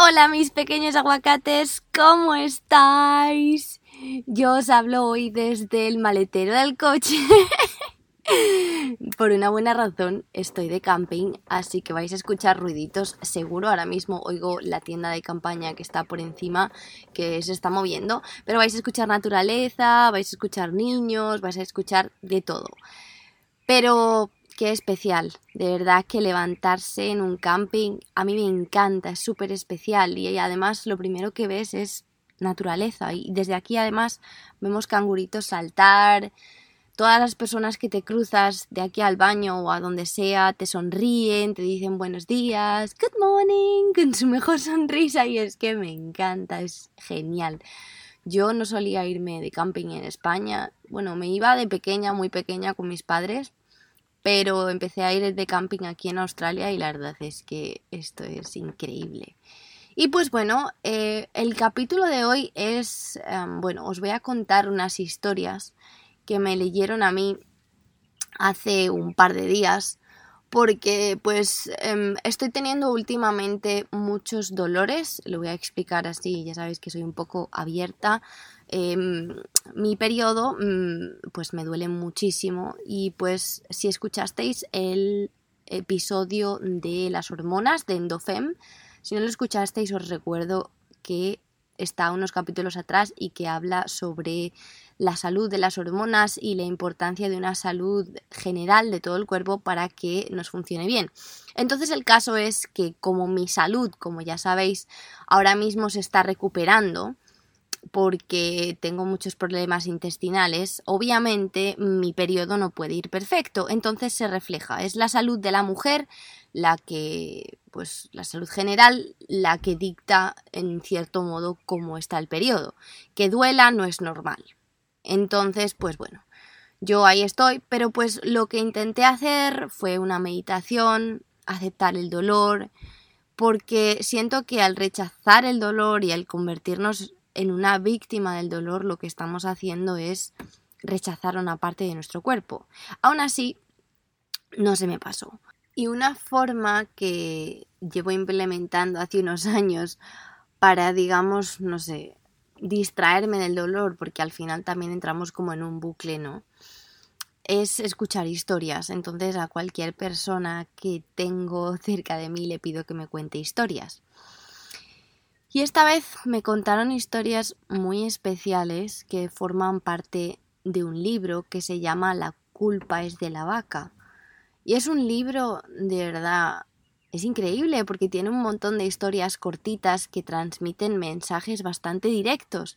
Hola mis pequeños aguacates, ¿cómo estáis? Yo os hablo hoy desde el maletero del coche. Por una buena razón estoy de camping, así que vais a escuchar ruiditos seguro. Ahora mismo oigo la tienda de campaña que está por encima, que se está moviendo, pero vais a escuchar naturaleza, vais a escuchar niños, vais a escuchar de todo. Pero qué especial, de verdad que levantarse en un camping a mí me encanta, es súper especial y además lo primero que ves es naturaleza y desde aquí además vemos canguritos saltar, todas las personas que te cruzas de aquí al baño o a donde sea te sonríen, te dicen buenos días, good morning, con su mejor sonrisa y es que me encanta, es genial. Yo no solía irme de camping en España, bueno, me iba de pequeña, muy pequeña con mis padres, pero empecé a ir de camping aquí en Australia y la verdad es que esto es increíble. Y pues bueno, eh, el capítulo de hoy es, em, bueno, os voy a contar unas historias que me leyeron a mí hace un par de días porque pues em, estoy teniendo últimamente muchos dolores, lo voy a explicar así, ya sabéis que soy un poco abierta. Em, mi periodo mm, pues me duele muchísimo y pues si escuchasteis el episodio de las hormonas de Endofem, si no lo escuchasteis os recuerdo que está unos capítulos atrás y que habla sobre la salud de las hormonas y la importancia de una salud general de todo el cuerpo para que nos funcione bien. Entonces el caso es que como mi salud, como ya sabéis, ahora mismo se está recuperando, porque tengo muchos problemas intestinales, obviamente mi periodo no puede ir perfecto, entonces se refleja, es la salud de la mujer la que, pues la salud general, la que dicta en cierto modo cómo está el periodo. Que duela no es normal. Entonces, pues bueno, yo ahí estoy, pero pues lo que intenté hacer fue una meditación, aceptar el dolor, porque siento que al rechazar el dolor y al convertirnos en una víctima del dolor, lo que estamos haciendo es rechazar una parte de nuestro cuerpo. Aún así, no se me pasó. Y una forma que llevo implementando hace unos años para, digamos, no sé, distraerme del dolor, porque al final también entramos como en un bucle, ¿no? Es escuchar historias. Entonces a cualquier persona que tengo cerca de mí le pido que me cuente historias. Y esta vez me contaron historias muy especiales que forman parte de un libro que se llama La culpa es de la vaca. Y es un libro de verdad es increíble porque tiene un montón de historias cortitas que transmiten mensajes bastante directos.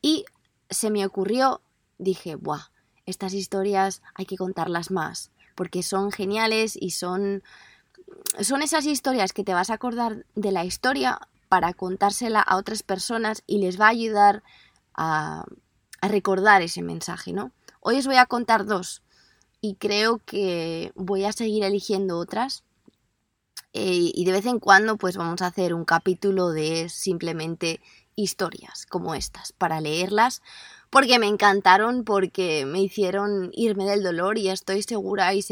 Y se me ocurrió, dije, ¡buah! Estas historias hay que contarlas más porque son geniales y son son esas historias que te vas a acordar de la historia para contársela a otras personas y les va a ayudar a, recordar ese mensaje, ¿no? Hoy os voy a contar dos y creo que voy a seguir eligiendo otras eh, y de vez en cuando pues vamos a hacer un capítulo de simplemente historias como estas para leerlas porque me encantaron, porque me hicieron irme del dolor y estoy segura y,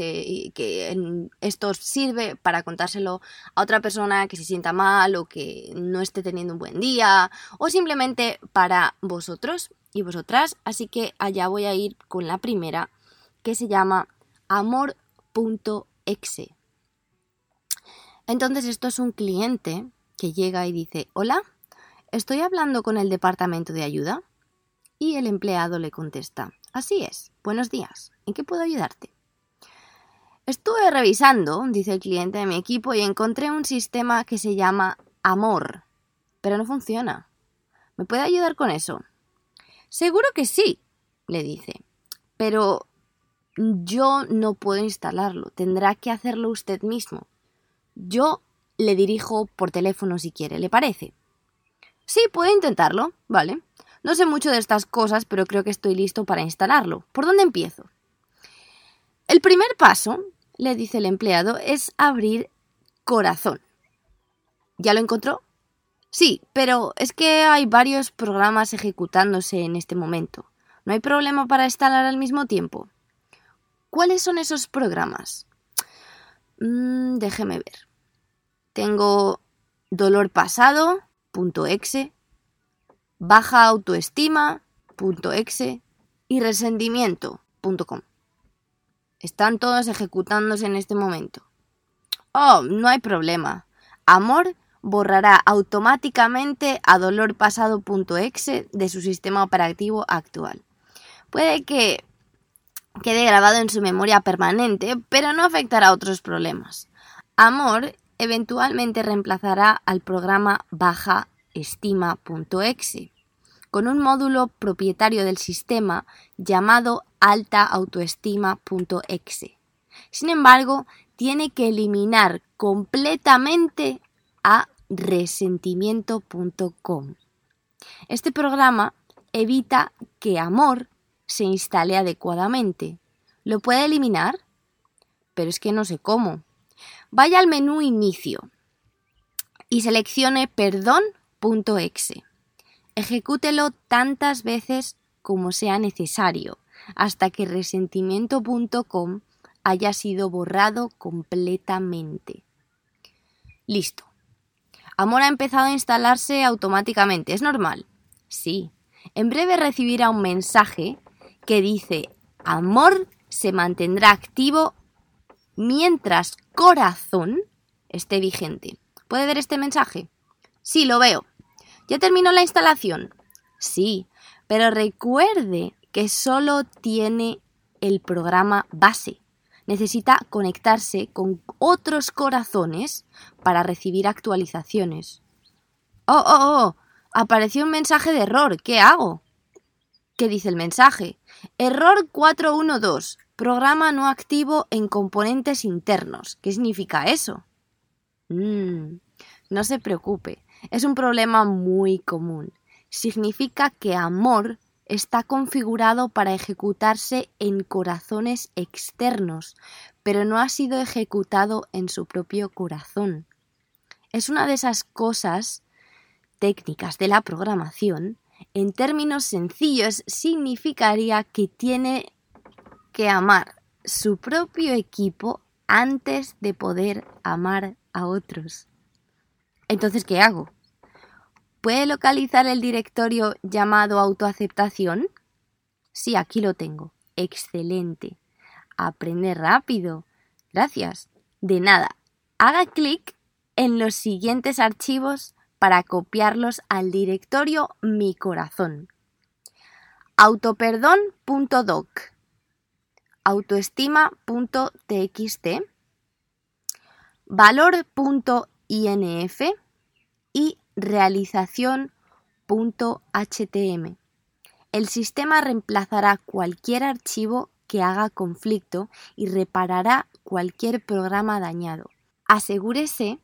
que esto sirve para contárselo a otra persona que se sienta mal o que no esté teniendo un buen día o simplemente para vosotros y vosotras. Así que allá voy a ir con la primera que se llama amor.exe. Entonces esto es un cliente que llega y dice, hola, estoy hablando con el departamento de ayuda. Y el empleado le contesta, así es, buenos días, ¿en qué puedo ayudarte? Estuve revisando, dice el cliente de mi equipo, y encontré un sistema que se llama Amor, pero no funciona. ¿Me puede ayudar con eso? Seguro que sí, le dice, pero yo no puedo instalarlo, tendrá que hacerlo usted mismo. Yo le dirijo por teléfono si quiere, ¿le parece? Sí, puedo intentarlo, vale. No sé mucho de estas cosas, pero creo que estoy listo para instalarlo. ¿Por dónde empiezo? El primer paso, le dice el empleado, es abrir Corazón. ¿Ya lo encontró? Sí, pero es que hay varios programas ejecutándose en este momento. ¿No hay problema para instalar al mismo tiempo? ¿Cuáles son esos programas? Mm, déjeme ver. Tengo dolor pasado.exe, baja autoestima.exe y resentimiento.com. Están todos ejecutándose en este momento. Oh, no hay problema. Amor borrará automáticamente a dolorpasado.exe de su sistema operativo actual. Puede que quede grabado en su memoria permanente, pero no afectará a otros problemas. Amor eventualmente reemplazará al programa bajaestima.exe con un módulo propietario del sistema llamado altaautoestima.exe. Sin embargo, tiene que eliminar completamente a resentimiento.com. Este programa evita que amor se instale adecuadamente. ¿Lo puede eliminar? Pero es que no sé cómo. Vaya al menú Inicio y seleccione perdón.exe. Ejecútelo tantas veces como sea necesario hasta que resentimiento.com haya sido borrado completamente. Listo. Amor ha empezado a instalarse automáticamente. ¿Es normal? Sí. En breve recibirá un mensaje que dice Amor se mantendrá activo mientras corazón esté vigente. ¿Puede ver este mensaje? Sí, lo veo. ¿Ya terminó la instalación? Sí, pero recuerde que solo tiene el programa base. Necesita conectarse con otros corazones para recibir actualizaciones. Oh, oh, oh. Apareció un mensaje de error. ¿Qué hago? ¿Qué dice el mensaje? Error 412. Programa no activo en componentes internos. ¿Qué significa eso? Mm, no se preocupe. Es un problema muy común. Significa que amor está configurado para ejecutarse en corazones externos, pero no ha sido ejecutado en su propio corazón. Es una de esas cosas técnicas de la programación. En términos sencillos, significaría que tiene que amar su propio equipo antes de poder amar a otros. Entonces, ¿qué hago? ¿Puede localizar el directorio llamado autoaceptación? Sí, aquí lo tengo. Excelente. Aprende rápido. Gracias. De nada. Haga clic en los siguientes archivos para copiarlos al directorio Mi Corazón. Autoperdón.doc, autoestima.txt, valor.inf y realización.htm. El sistema reemplazará cualquier archivo que haga conflicto y reparará cualquier programa dañado. Asegúrese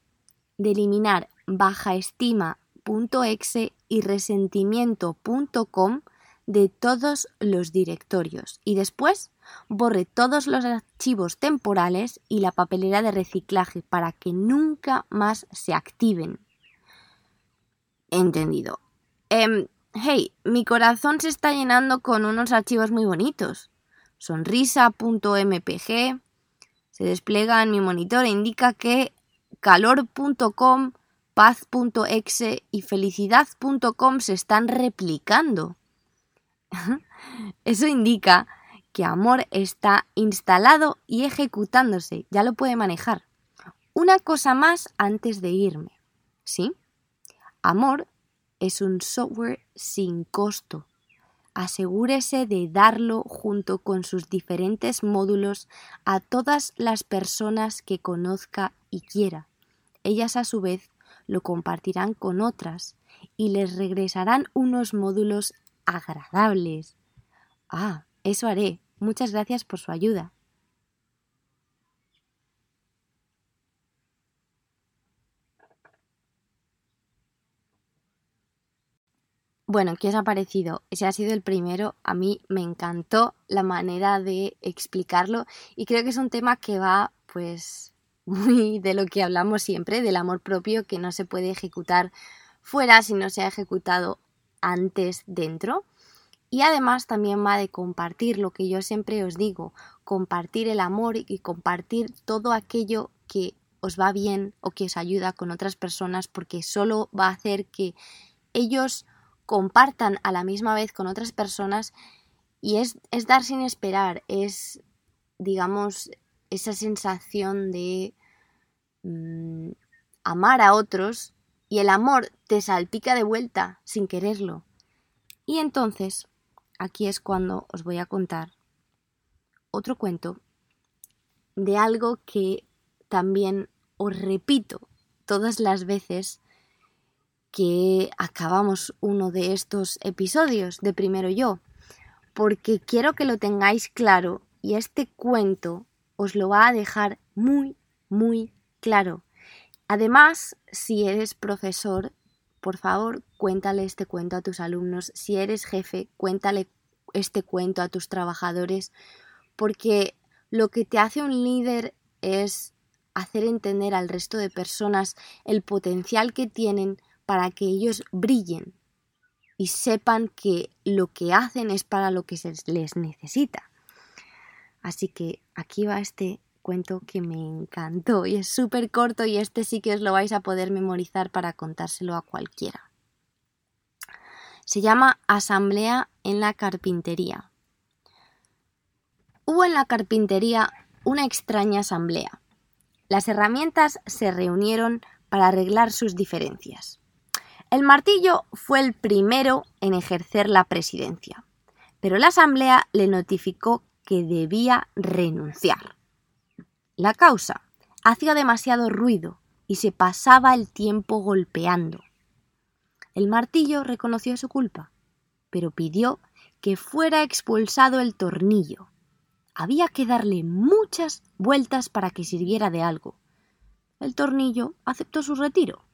de eliminar bajaestima.exe y resentimiento.com de todos los directorios y después borre todos los archivos temporales y la papelera de reciclaje para que nunca más se activen. Entendido. Em, hey, mi corazón se está llenando con unos archivos muy bonitos. Sonrisa.mpg se despliega en mi monitor e indica que calor.com, paz.exe y felicidad.com se están replicando. Eso indica que amor está instalado y ejecutándose, ya lo puede manejar. Una cosa más antes de irme, ¿sí? Amor es un software sin costo. Asegúrese de darlo junto con sus diferentes módulos a todas las personas que conozca y quiera. Ellas a su vez lo compartirán con otras y les regresarán unos módulos agradables. Ah, eso haré. Muchas gracias por su ayuda. Bueno, ¿qué os ha parecido? Ese ha sido el primero. A mí me encantó la manera de explicarlo y creo que es un tema que va pues muy de lo que hablamos siempre, del amor propio que no se puede ejecutar fuera si no se ha ejecutado antes dentro. Y además también va de compartir lo que yo siempre os digo, compartir el amor y compartir todo aquello que os va bien o que os ayuda con otras personas porque solo va a hacer que ellos compartan a la misma vez con otras personas y es, es dar sin esperar, es digamos esa sensación de mm, amar a otros y el amor te salpica de vuelta sin quererlo. Y entonces aquí es cuando os voy a contar otro cuento de algo que también os repito todas las veces que acabamos uno de estos episodios de Primero Yo, porque quiero que lo tengáis claro y este cuento os lo va a dejar muy, muy claro. Además, si eres profesor, por favor, cuéntale este cuento a tus alumnos. Si eres jefe, cuéntale este cuento a tus trabajadores, porque lo que te hace un líder es hacer entender al resto de personas el potencial que tienen para que ellos brillen y sepan que lo que hacen es para lo que se les necesita. Así que aquí va este cuento que me encantó y es súper corto y este sí que os lo vais a poder memorizar para contárselo a cualquiera. Se llama Asamblea en la Carpintería. Hubo en la carpintería una extraña asamblea. Las herramientas se reunieron para arreglar sus diferencias. El martillo fue el primero en ejercer la presidencia, pero la asamblea le notificó que debía renunciar. La causa hacía demasiado ruido y se pasaba el tiempo golpeando. El martillo reconoció su culpa, pero pidió que fuera expulsado el tornillo. Había que darle muchas vueltas para que sirviera de algo. El tornillo aceptó su retiro,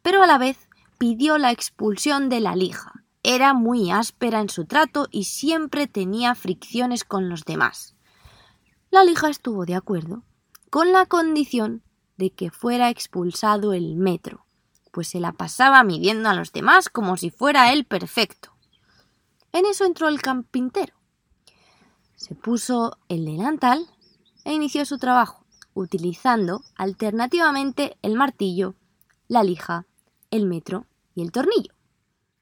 pero a la vez pidió la expulsión de la lija. Era muy áspera en su trato y siempre tenía fricciones con los demás. La lija estuvo de acuerdo con la condición de que fuera expulsado el metro, pues se la pasaba midiendo a los demás como si fuera él perfecto. En eso entró el carpintero. Se puso el delantal e inició su trabajo, utilizando alternativamente el martillo, la lija, el metro y el tornillo.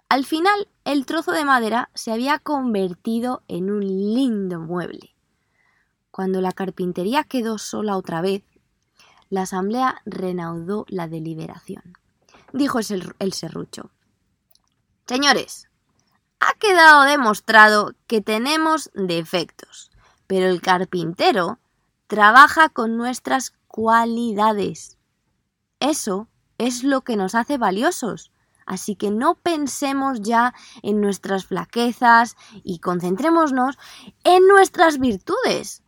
Al final, el trozo de madera se había convertido en un lindo mueble. Cuando la carpintería quedó sola otra vez, la asamblea reanudó la deliberación. Dijo el serrucho. Señores, ha quedado demostrado que tenemos defectos, pero el carpintero trabaja con nuestras cualidades. Eso es lo que nos hace valiosos. Así que no pensemos ya en nuestras flaquezas y concentrémonos en nuestras virtudes.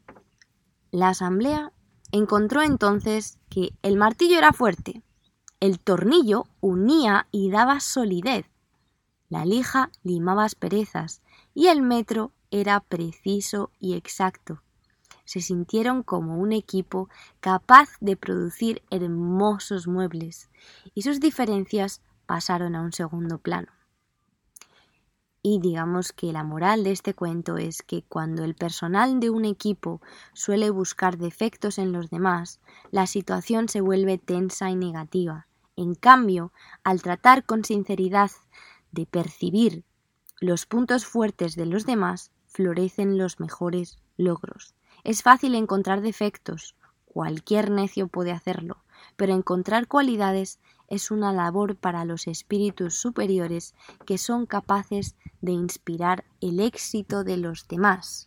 La asamblea encontró entonces que el martillo era fuerte, el tornillo unía y daba solidez, la lija limaba asperezas y el metro era preciso y exacto. Se sintieron como un equipo capaz de producir hermosos muebles y sus diferencias pasaron a un segundo plano. Y digamos que la moral de este cuento es que cuando el personal de un equipo suele buscar defectos en los demás, la situación se vuelve tensa y negativa. En cambio, al tratar con sinceridad de percibir los puntos fuertes de los demás, florecen los mejores logros. Es fácil encontrar defectos, cualquier necio puede hacerlo, pero encontrar cualidades es una labor para los espíritus superiores que son capaces de inspirar el éxito de los demás.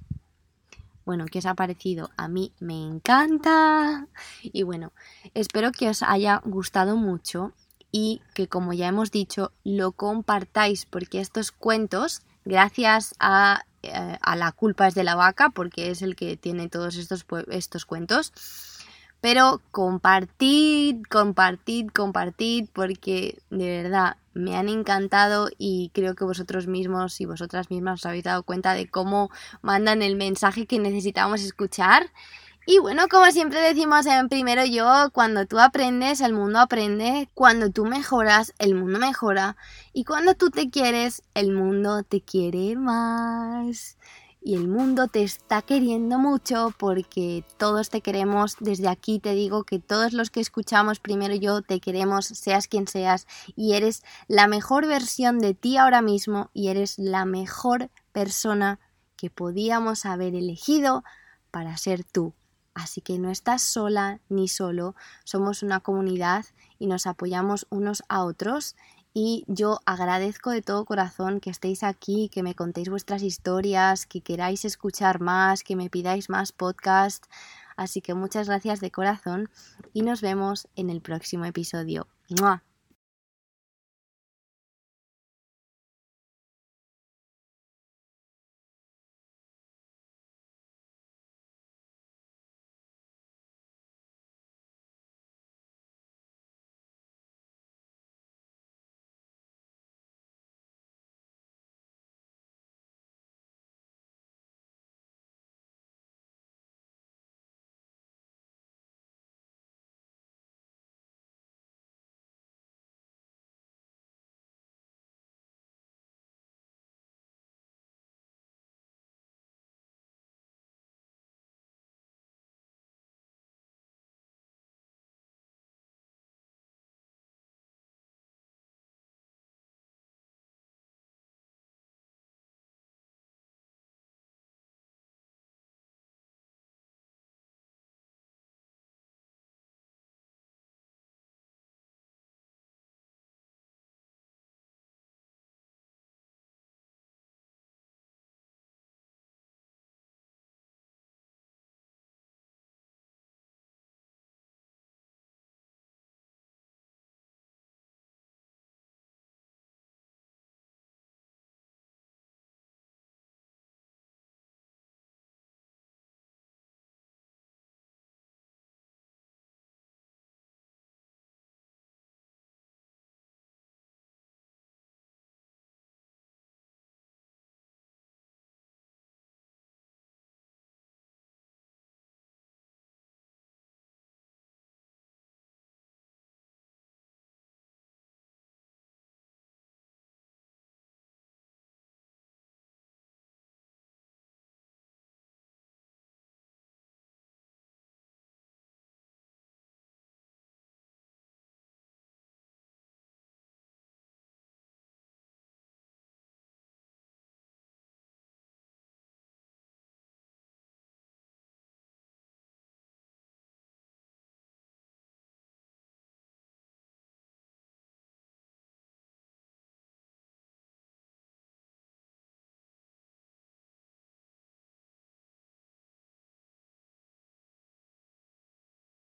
Bueno, ¿qué os ha parecido? A mí me encanta. Y bueno, espero que os haya gustado mucho y que como ya hemos dicho, lo compartáis porque estos cuentos, gracias a, eh, a la culpa es de la vaca, porque es el que tiene todos estos, estos cuentos, Pero compartid, compartid, compartid, porque de verdad me han encantado y creo que vosotros mismos y vosotras mismas os habéis dado cuenta de cómo mandan el mensaje que necesitamos escuchar. Y bueno, como siempre decimos en primero yo, cuando tú aprendes, el mundo aprende, cuando tú mejoras, el mundo mejora, y cuando tú te quieres, el mundo te quiere más y el mundo te está queriendo mucho porque todos te queremos. Desde aquí te digo que todos los que escuchamos primero yo te queremos, seas quien seas, y eres la mejor versión de ti ahora mismo y eres la mejor persona que podíamos haber elegido para ser tú. Así que no estás sola ni solo, somos una comunidad y nos apoyamos unos a otros y yo agradezco de todo corazón que estéis aquí, que me contéis vuestras historias, que queráis escuchar más, que me pidáis más podcast. Así que muchas gracias de corazón y nos vemos en el próximo episodio.